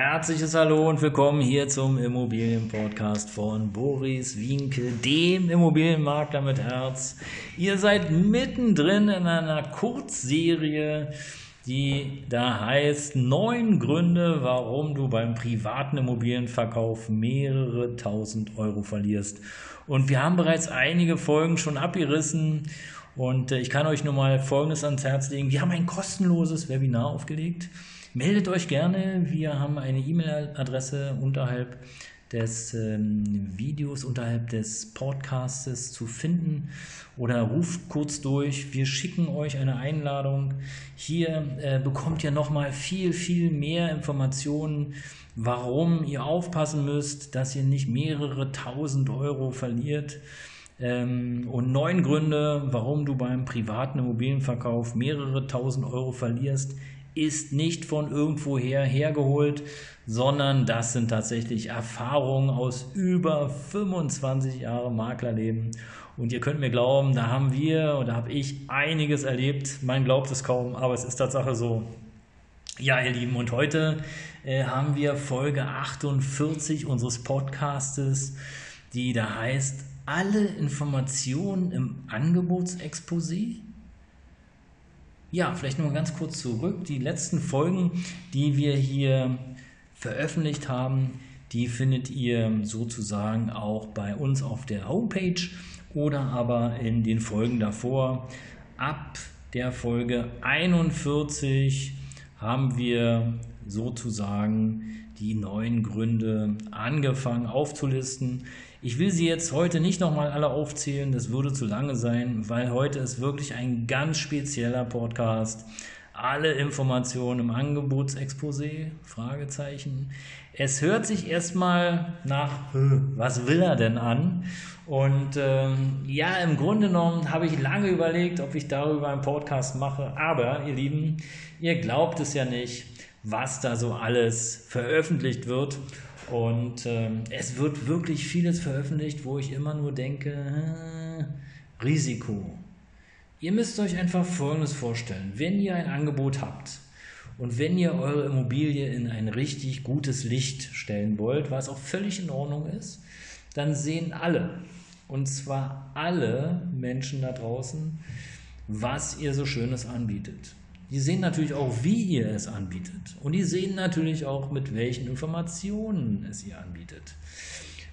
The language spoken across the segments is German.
Herzliches Hallo und willkommen hier zum Immobilienpodcast von Boris Winkel, dem Immobilienmakler mit Herz. Ihr seid mittendrin in einer Kurzserie, die da heißt neun Gründe, warum du beim privaten Immobilienverkauf mehrere tausend Euro verlierst. Und wir haben bereits einige Folgen schon abgerissen und äh, ich kann euch nur mal Folgendes ans Herz legen. Wir haben ein kostenloses Webinar aufgelegt Meldet euch gerne. Wir haben eine E-Mail-Adresse unterhalb des ähm, Videos, unterhalb des Podcastes zu finden oder ruft kurz durch. Wir schicken euch eine Einladung. Hier äh, bekommt ihr nochmal viel, viel mehr Informationen, warum ihr aufpassen müsst, dass ihr nicht mehrere tausend Euro verliert. Ähm, und neun Gründe, warum du beim privaten Immobilienverkauf mehrere tausend Euro verlierst ist nicht von irgendwoher hergeholt, sondern das sind tatsächlich Erfahrungen aus über 25 Jahren Maklerleben. Und ihr könnt mir glauben, da haben wir oder habe ich einiges erlebt. Man glaubt es kaum, aber es ist Tatsache so. Ja, ihr Lieben, und heute äh, haben wir Folge 48 unseres Podcastes, die da heißt, alle Informationen im Angebotsexposé ja, vielleicht mal ganz kurz zurück. Die letzten Folgen, die wir hier veröffentlicht haben, die findet ihr sozusagen auch bei uns auf der Homepage oder aber in den Folgen davor. Ab der Folge 41 haben wir sozusagen die neuen Gründe angefangen aufzulisten. Ich will sie jetzt heute nicht nochmal alle aufzählen, das würde zu lange sein, weil heute ist wirklich ein ganz spezieller Podcast. Alle Informationen im Angebotsexposé? Fragezeichen. Es hört sich erstmal nach, was will er denn an? Und ähm, ja, im Grunde genommen habe ich lange überlegt, ob ich darüber einen Podcast mache. Aber, ihr Lieben, ihr glaubt es ja nicht, was da so alles veröffentlicht wird. Und ähm, es wird wirklich vieles veröffentlicht, wo ich immer nur denke, äh, Risiko. Ihr müsst euch einfach Folgendes vorstellen. Wenn ihr ein Angebot habt und wenn ihr eure Immobilie in ein richtig gutes Licht stellen wollt, was auch völlig in Ordnung ist, dann sehen alle, und zwar alle Menschen da draußen, was ihr so Schönes anbietet. Die sehen natürlich auch, wie ihr es anbietet. Und die sehen natürlich auch, mit welchen Informationen es ihr anbietet.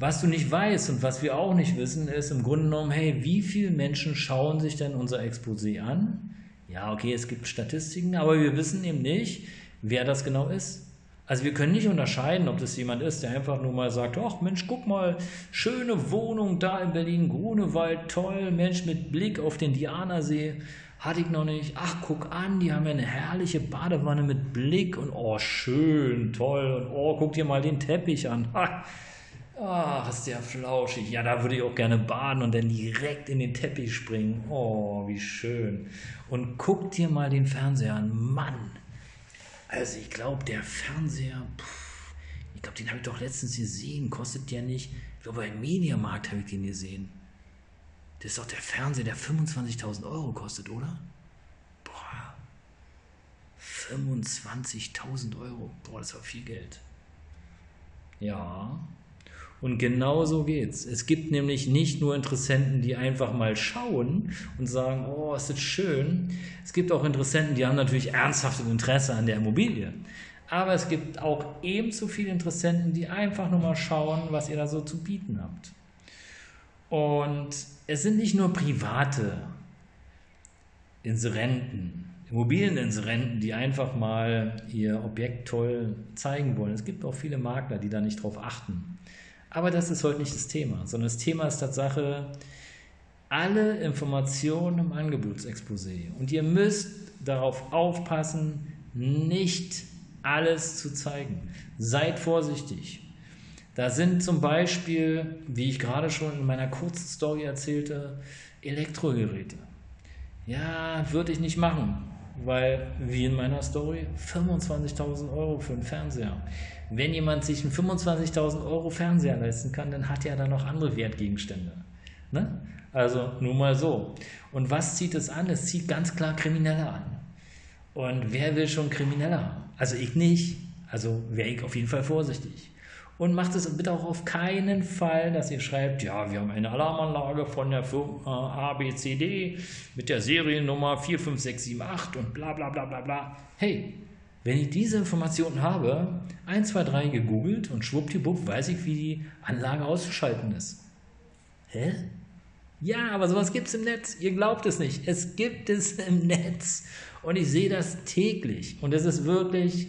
Was du nicht weißt und was wir auch nicht wissen, ist im Grunde genommen, hey, wie viele Menschen schauen sich denn unser Exposé an? Ja, okay, es gibt Statistiken, aber wir wissen eben nicht, wer das genau ist. Also wir können nicht unterscheiden, ob das jemand ist, der einfach nur mal sagt, ach Mensch, guck mal, schöne Wohnung da in Berlin, Grunewald, toll, Mensch mit Blick auf den Dianersee. Hatte ich noch nicht. Ach, guck an, die haben ja eine herrliche Badewanne mit Blick und oh, schön, toll. Und oh, guck dir mal den Teppich an. Ach, ist der flauschig. Ja, da würde ich auch gerne baden und dann direkt in den Teppich springen. Oh, wie schön. Und guck dir mal den Fernseher an. Mann. Also, ich glaube, der Fernseher, pff, ich glaube, den habe ich doch letztens gesehen. Kostet der nicht. Ich glaube, beim Mediamarkt habe ich den gesehen. Das ist doch der Fernseher, der 25.000 Euro kostet, oder? Boah. 25.000 Euro. Boah, das war viel Geld. Ja. Und genau so geht's. Es gibt nämlich nicht nur Interessenten, die einfach mal schauen und sagen, oh, ist das schön. Es gibt auch Interessenten, die haben natürlich ernsthaftes Interesse an der Immobilie. Aber es gibt auch ebenso viele Interessenten, die einfach nur mal schauen, was ihr da so zu bieten habt. Und es sind nicht nur private Inserenten, Immobilieninserenten, die einfach mal ihr Objekt toll zeigen wollen. Es gibt auch viele Makler, die da nicht drauf achten. Aber das ist heute nicht das Thema, sondern das Thema ist Tatsache alle Informationen im Angebotsexposé. Und ihr müsst darauf aufpassen, nicht alles zu zeigen. Seid vorsichtig. Da sind zum Beispiel, wie ich gerade schon in meiner kurzen Story erzählte, Elektrogeräte. Ja, würde ich nicht machen, weil, wie in meiner Story, 25.000 Euro für einen Fernseher. Wenn jemand sich einen 25.000 Euro Fernseher leisten kann, dann hat er da noch andere Wertgegenstände. Ne? Also nur mal so. Und was zieht es an? Es zieht ganz klar Kriminelle an. Und wer will schon Kriminelle haben? Also ich nicht. Also wäre ich auf jeden Fall vorsichtig. Und macht es bitte auch auf keinen Fall, dass ihr schreibt, ja, wir haben eine Alarmanlage von der Firma ABCD mit der Seriennummer 45678 und bla bla bla bla bla. Hey, wenn ich diese Informationen habe, 1, 2, 3 gegoogelt und schwuppdiwupp weiß ich, wie die Anlage auszuschalten ist. Hä? Ja, aber sowas gibt es im Netz. Ihr glaubt es nicht. Es gibt es im Netz. Und ich sehe das täglich. Und es ist wirklich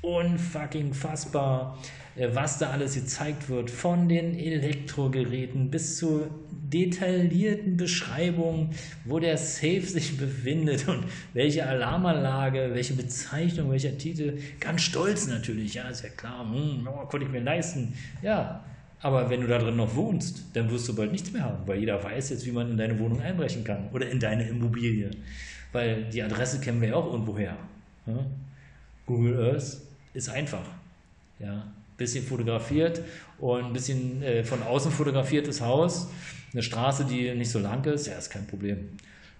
unfucking fassbar, was da alles gezeigt wird. Von den Elektrogeräten bis zu detaillierten Beschreibungen, wo der Safe sich befindet und welche Alarmanlage, welche Bezeichnung, welcher Titel. Ganz stolz natürlich. Ja, ist ja klar. Hm, oh, konnte ich mir leisten. Ja, aber wenn du da drin noch wohnst, dann wirst du bald nichts mehr haben, weil jeder weiß jetzt, wie man in deine Wohnung einbrechen kann oder in deine Immobilie. Weil die Adresse kennen wir ja auch irgendwoher. Ja? Google Earth ist einfach. Ja? Bisschen fotografiert und ein bisschen äh, von außen fotografiertes Haus. Eine Straße, die nicht so lang ist, ja, ist kein Problem.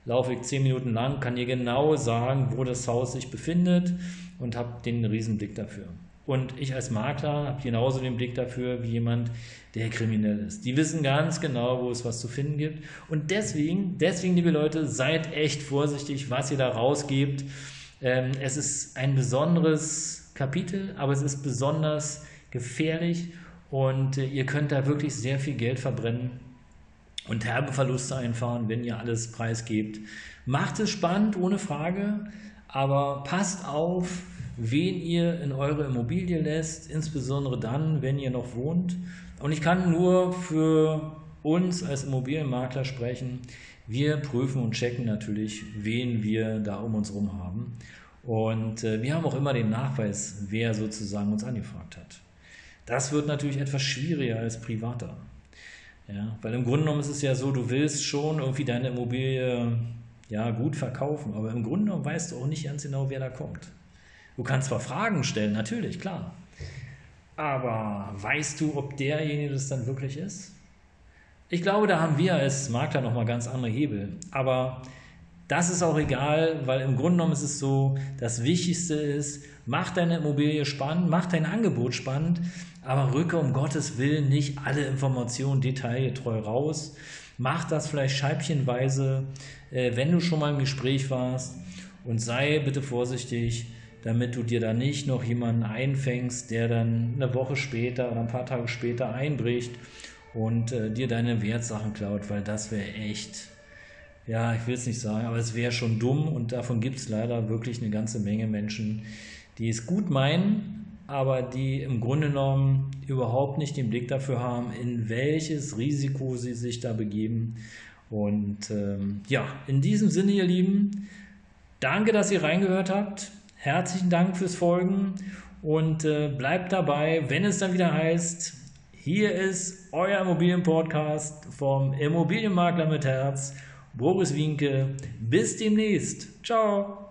Laufe ich zehn Minuten lang, kann dir genau sagen, wo das Haus sich befindet und habe den Riesenblick dafür. Und ich als Makler habe genauso den Blick dafür wie jemand, der kriminell ist. Die wissen ganz genau, wo es was zu finden gibt. Und deswegen, deswegen, liebe Leute, seid echt vorsichtig, was ihr da rausgebt. Ähm, es ist ein besonderes Kapitel, aber es ist besonders gefährlich und äh, ihr könnt da wirklich sehr viel Geld verbrennen und herbe Verluste einfahren, wenn ihr alles preisgebt. Macht es spannend, ohne Frage, aber passt auf, wen ihr in eure Immobilie lässt, insbesondere dann, wenn ihr noch wohnt. Und ich kann nur für uns als Immobilienmakler sprechen. Wir prüfen und checken natürlich, wen wir da um uns herum haben. Und äh, wir haben auch immer den Nachweis, wer sozusagen uns angefragt hat. Das wird natürlich etwas schwieriger als privater. Ja, weil im Grunde genommen ist es ja so, du willst schon irgendwie deine Immobilie ja, gut verkaufen, aber im Grunde genommen weißt du auch nicht ganz genau, wer da kommt. Du kannst zwar Fragen stellen, natürlich, klar. Aber weißt du, ob derjenige das dann wirklich ist? Ich glaube, da haben wir als Makler nochmal ganz andere Hebel. Aber das ist auch egal, weil im Grunde genommen ist es so, das Wichtigste ist, mach deine Immobilie spannend, mach dein Angebot spannend, aber rücke um Gottes Willen nicht alle Informationen detailgetreu raus. Mach das vielleicht scheibchenweise, äh, wenn du schon mal im Gespräch warst und sei bitte vorsichtig, damit du dir da nicht noch jemanden einfängst, der dann eine Woche später oder ein paar Tage später einbricht und äh, dir deine Wertsachen klaut, weil das wäre echt, ja, ich will es nicht sagen, aber es wäre schon dumm und davon gibt es leider wirklich eine ganze Menge Menschen, die es gut meinen, aber die im Grunde genommen überhaupt nicht den Blick dafür haben, in welches Risiko sie sich da begeben. Und ähm, ja, in diesem Sinne, ihr Lieben, danke, dass ihr reingehört habt. Herzlichen Dank fürs Folgen und äh, bleibt dabei, wenn es dann wieder heißt, hier ist euer Immobilienpodcast vom Immobilienmakler mit Herz, Boris Winke. Bis demnächst. Ciao.